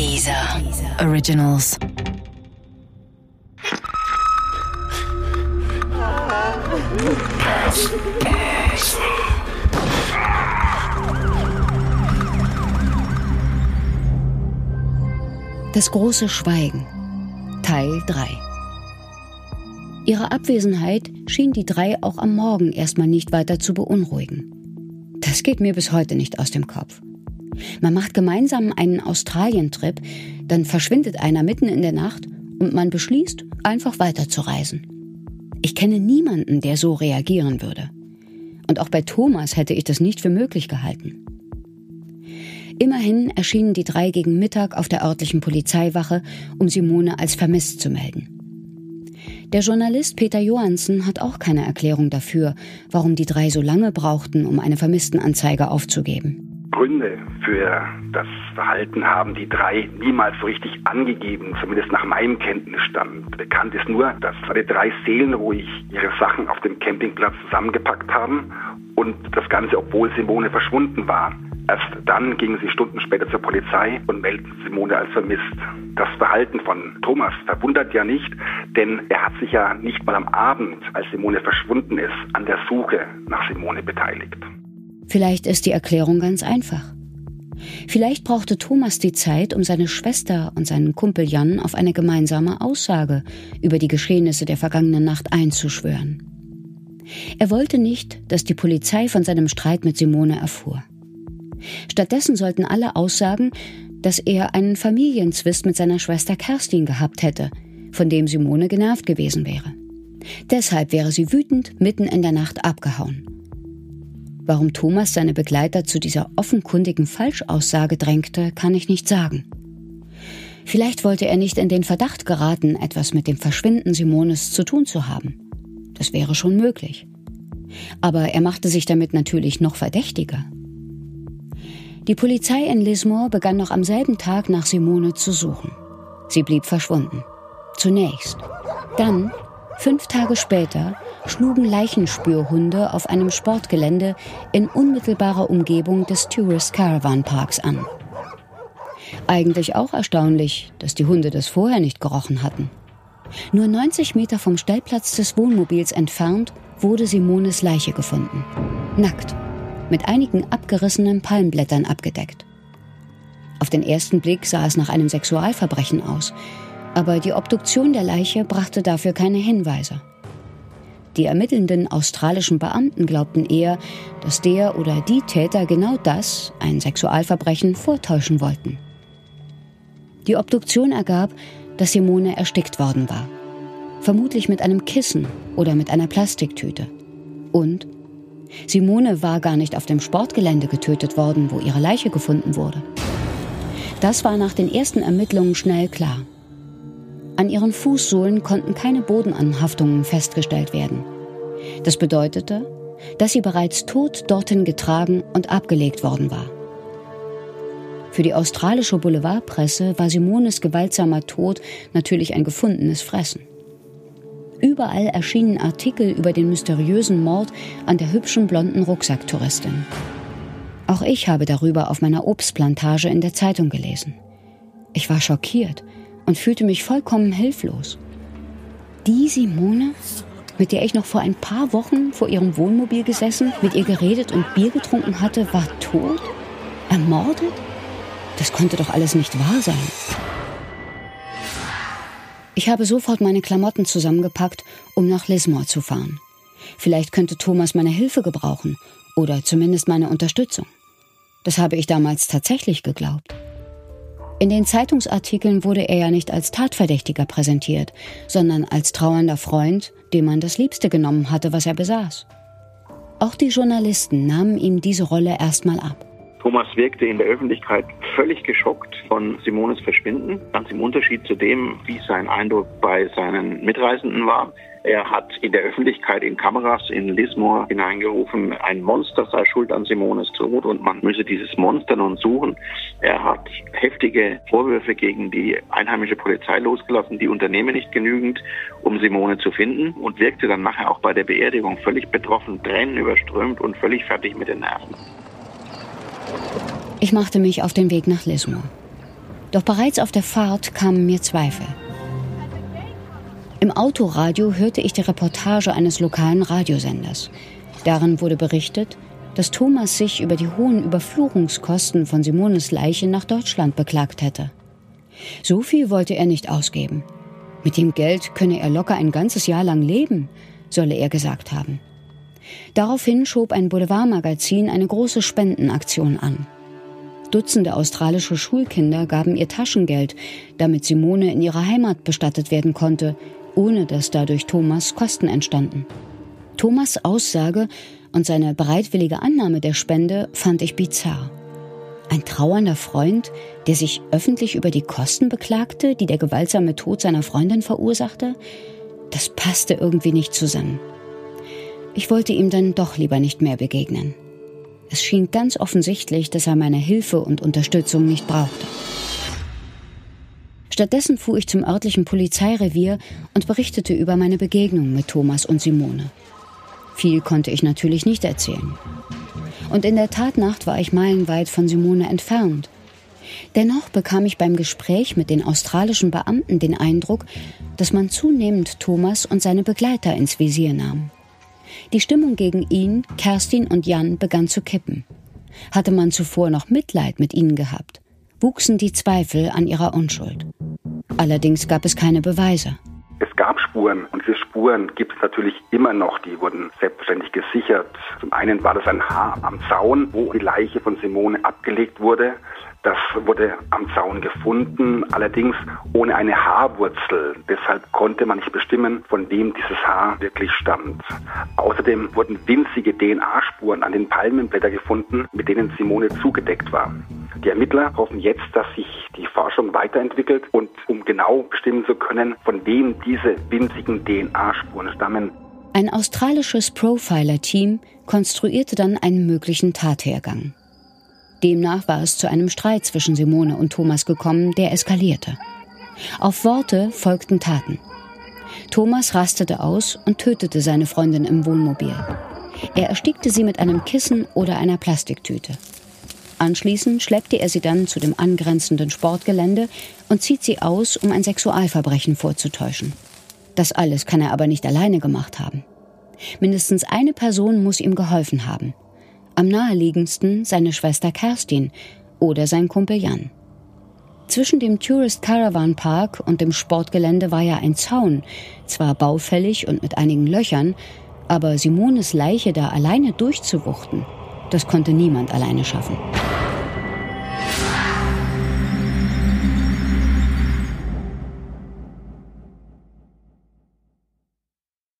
Dieser Originals. Das große Schweigen. Teil 3. Ihre Abwesenheit schien die drei auch am Morgen erstmal nicht weiter zu beunruhigen. Das geht mir bis heute nicht aus dem Kopf. Man macht gemeinsam einen Australientrip, dann verschwindet einer mitten in der Nacht und man beschließt, einfach weiterzureisen. Ich kenne niemanden, der so reagieren würde. Und auch bei Thomas hätte ich das nicht für möglich gehalten. Immerhin erschienen die drei gegen Mittag auf der örtlichen Polizeiwache, um Simone als vermisst zu melden. Der Journalist Peter Johansen hat auch keine Erklärung dafür, warum die drei so lange brauchten, um eine Vermisstenanzeige aufzugeben. Gründe für das Verhalten haben die drei niemals so richtig angegeben, zumindest nach meinem Kenntnisstand. Bekannt ist nur, dass alle drei seelenruhig ihre Sachen auf dem Campingplatz zusammengepackt haben und das Ganze, obwohl Simone verschwunden war. Erst dann gingen sie Stunden später zur Polizei und meldeten Simone als vermisst. Das Verhalten von Thomas verwundert ja nicht, denn er hat sich ja nicht mal am Abend, als Simone verschwunden ist, an der Suche nach Simone beteiligt. Vielleicht ist die Erklärung ganz einfach. Vielleicht brauchte Thomas die Zeit, um seine Schwester und seinen Kumpel Jan auf eine gemeinsame Aussage über die Geschehnisse der vergangenen Nacht einzuschwören. Er wollte nicht, dass die Polizei von seinem Streit mit Simone erfuhr. Stattdessen sollten alle aussagen, dass er einen Familienzwist mit seiner Schwester Kerstin gehabt hätte, von dem Simone genervt gewesen wäre. Deshalb wäre sie wütend mitten in der Nacht abgehauen. Warum Thomas seine Begleiter zu dieser offenkundigen Falschaussage drängte, kann ich nicht sagen. Vielleicht wollte er nicht in den Verdacht geraten, etwas mit dem Verschwinden Simones zu tun zu haben. Das wäre schon möglich. Aber er machte sich damit natürlich noch verdächtiger. Die Polizei in Lismore begann noch am selben Tag nach Simone zu suchen. Sie blieb verschwunden. Zunächst. Dann, fünf Tage später, schlugen Leichenspürhunde auf einem Sportgelände in unmittelbarer Umgebung des Tourist Caravan Parks an. Eigentlich auch erstaunlich, dass die Hunde das vorher nicht gerochen hatten. Nur 90 Meter vom Stellplatz des Wohnmobils entfernt wurde Simones Leiche gefunden. Nackt, mit einigen abgerissenen Palmblättern abgedeckt. Auf den ersten Blick sah es nach einem Sexualverbrechen aus, aber die Obduktion der Leiche brachte dafür keine Hinweise. Die ermittelnden australischen Beamten glaubten eher, dass der oder die Täter genau das, ein Sexualverbrechen, vortäuschen wollten. Die Obduktion ergab, dass Simone erstickt worden war. Vermutlich mit einem Kissen oder mit einer Plastiktüte. Und Simone war gar nicht auf dem Sportgelände getötet worden, wo ihre Leiche gefunden wurde. Das war nach den ersten Ermittlungen schnell klar. An ihren Fußsohlen konnten keine Bodenanhaftungen festgestellt werden. Das bedeutete, dass sie bereits tot dorthin getragen und abgelegt worden war. Für die australische Boulevardpresse war Simones gewaltsamer Tod natürlich ein gefundenes Fressen. Überall erschienen Artikel über den mysteriösen Mord an der hübschen blonden Rucksacktouristin. Auch ich habe darüber auf meiner Obstplantage in der Zeitung gelesen. Ich war schockiert und fühlte mich vollkommen hilflos. Die Simone, mit der ich noch vor ein paar Wochen vor ihrem Wohnmobil gesessen, mit ihr geredet und Bier getrunken hatte, war tot? Ermordet? Das konnte doch alles nicht wahr sein. Ich habe sofort meine Klamotten zusammengepackt, um nach Lismore zu fahren. Vielleicht könnte Thomas meine Hilfe gebrauchen oder zumindest meine Unterstützung. Das habe ich damals tatsächlich geglaubt. In den Zeitungsartikeln wurde er ja nicht als Tatverdächtiger präsentiert, sondern als trauernder Freund, dem man das Liebste genommen hatte, was er besaß. Auch die Journalisten nahmen ihm diese Rolle erstmal ab. Thomas wirkte in der Öffentlichkeit völlig geschockt von Simones Verschwinden, ganz im Unterschied zu dem, wie sein Eindruck bei seinen Mitreisenden war. Er hat in der Öffentlichkeit in Kameras in Lismore hineingerufen, ein Monster sei schuld an Simones Tod und man müsse dieses Monster nun suchen. Er hat heftige Vorwürfe gegen die einheimische Polizei losgelassen, die unternehme nicht genügend, um Simone zu finden und wirkte dann nachher auch bei der Beerdigung völlig betroffen, Tränen überströmt und völlig fertig mit den Nerven. Ich machte mich auf den Weg nach Lismore. Doch bereits auf der Fahrt kamen mir Zweifel. Im Autoradio hörte ich die Reportage eines lokalen Radiosenders. Darin wurde berichtet, dass Thomas sich über die hohen Überführungskosten von Simones Leiche nach Deutschland beklagt hätte. So viel wollte er nicht ausgeben. Mit dem Geld könne er locker ein ganzes Jahr lang leben, solle er gesagt haben. Daraufhin schob ein Boulevardmagazin eine große Spendenaktion an. Dutzende australische Schulkinder gaben ihr Taschengeld, damit Simone in ihrer Heimat bestattet werden konnte, ohne dass dadurch Thomas Kosten entstanden. Thomas Aussage und seine bereitwillige Annahme der Spende fand ich bizarr. Ein trauernder Freund, der sich öffentlich über die Kosten beklagte, die der gewaltsame Tod seiner Freundin verursachte, das passte irgendwie nicht zusammen. Ich wollte ihm dann doch lieber nicht mehr begegnen. Es schien ganz offensichtlich, dass er meine Hilfe und Unterstützung nicht brauchte. Stattdessen fuhr ich zum örtlichen Polizeirevier und berichtete über meine Begegnung mit Thomas und Simone. Viel konnte ich natürlich nicht erzählen. Und in der Tatnacht war ich meilenweit von Simone entfernt. Dennoch bekam ich beim Gespräch mit den australischen Beamten den Eindruck, dass man zunehmend Thomas und seine Begleiter ins Visier nahm. Die Stimmung gegen ihn, Kerstin und Jan begann zu kippen. Hatte man zuvor noch Mitleid mit ihnen gehabt, wuchsen die Zweifel an ihrer Unschuld. Allerdings gab es keine Beweise. Es gab Spuren und diese Spuren gibt es natürlich immer noch. Die wurden selbstverständlich gesichert. Zum einen war das ein Haar am Zaun, wo die Leiche von Simone abgelegt wurde. Das wurde am Zaun gefunden, allerdings ohne eine Haarwurzel. Deshalb konnte man nicht bestimmen, von wem dieses Haar wirklich stammt. Außerdem wurden winzige DNA-Spuren an den Palmenblättern gefunden, mit denen Simone zugedeckt war. Die Ermittler hoffen jetzt, dass sich die Forschung weiterentwickelt und um genau bestimmen zu können, von wem diese winzigen DNA-Spuren stammen. Ein australisches Profiler-Team konstruierte dann einen möglichen Tathergang. Demnach war es zu einem Streit zwischen Simone und Thomas gekommen, der eskalierte. Auf Worte folgten Taten. Thomas rastete aus und tötete seine Freundin im Wohnmobil. Er erstickte sie mit einem Kissen oder einer Plastiktüte. Anschließend schleppte er sie dann zu dem angrenzenden Sportgelände und zieht sie aus, um ein Sexualverbrechen vorzutäuschen. Das alles kann er aber nicht alleine gemacht haben. Mindestens eine Person muss ihm geholfen haben. Am naheliegendsten seine Schwester Kerstin oder sein Kumpel Jan. Zwischen dem Tourist Caravan Park und dem Sportgelände war ja ein Zaun, zwar baufällig und mit einigen Löchern, aber Simones Leiche da alleine durchzuwuchten, das konnte niemand alleine schaffen.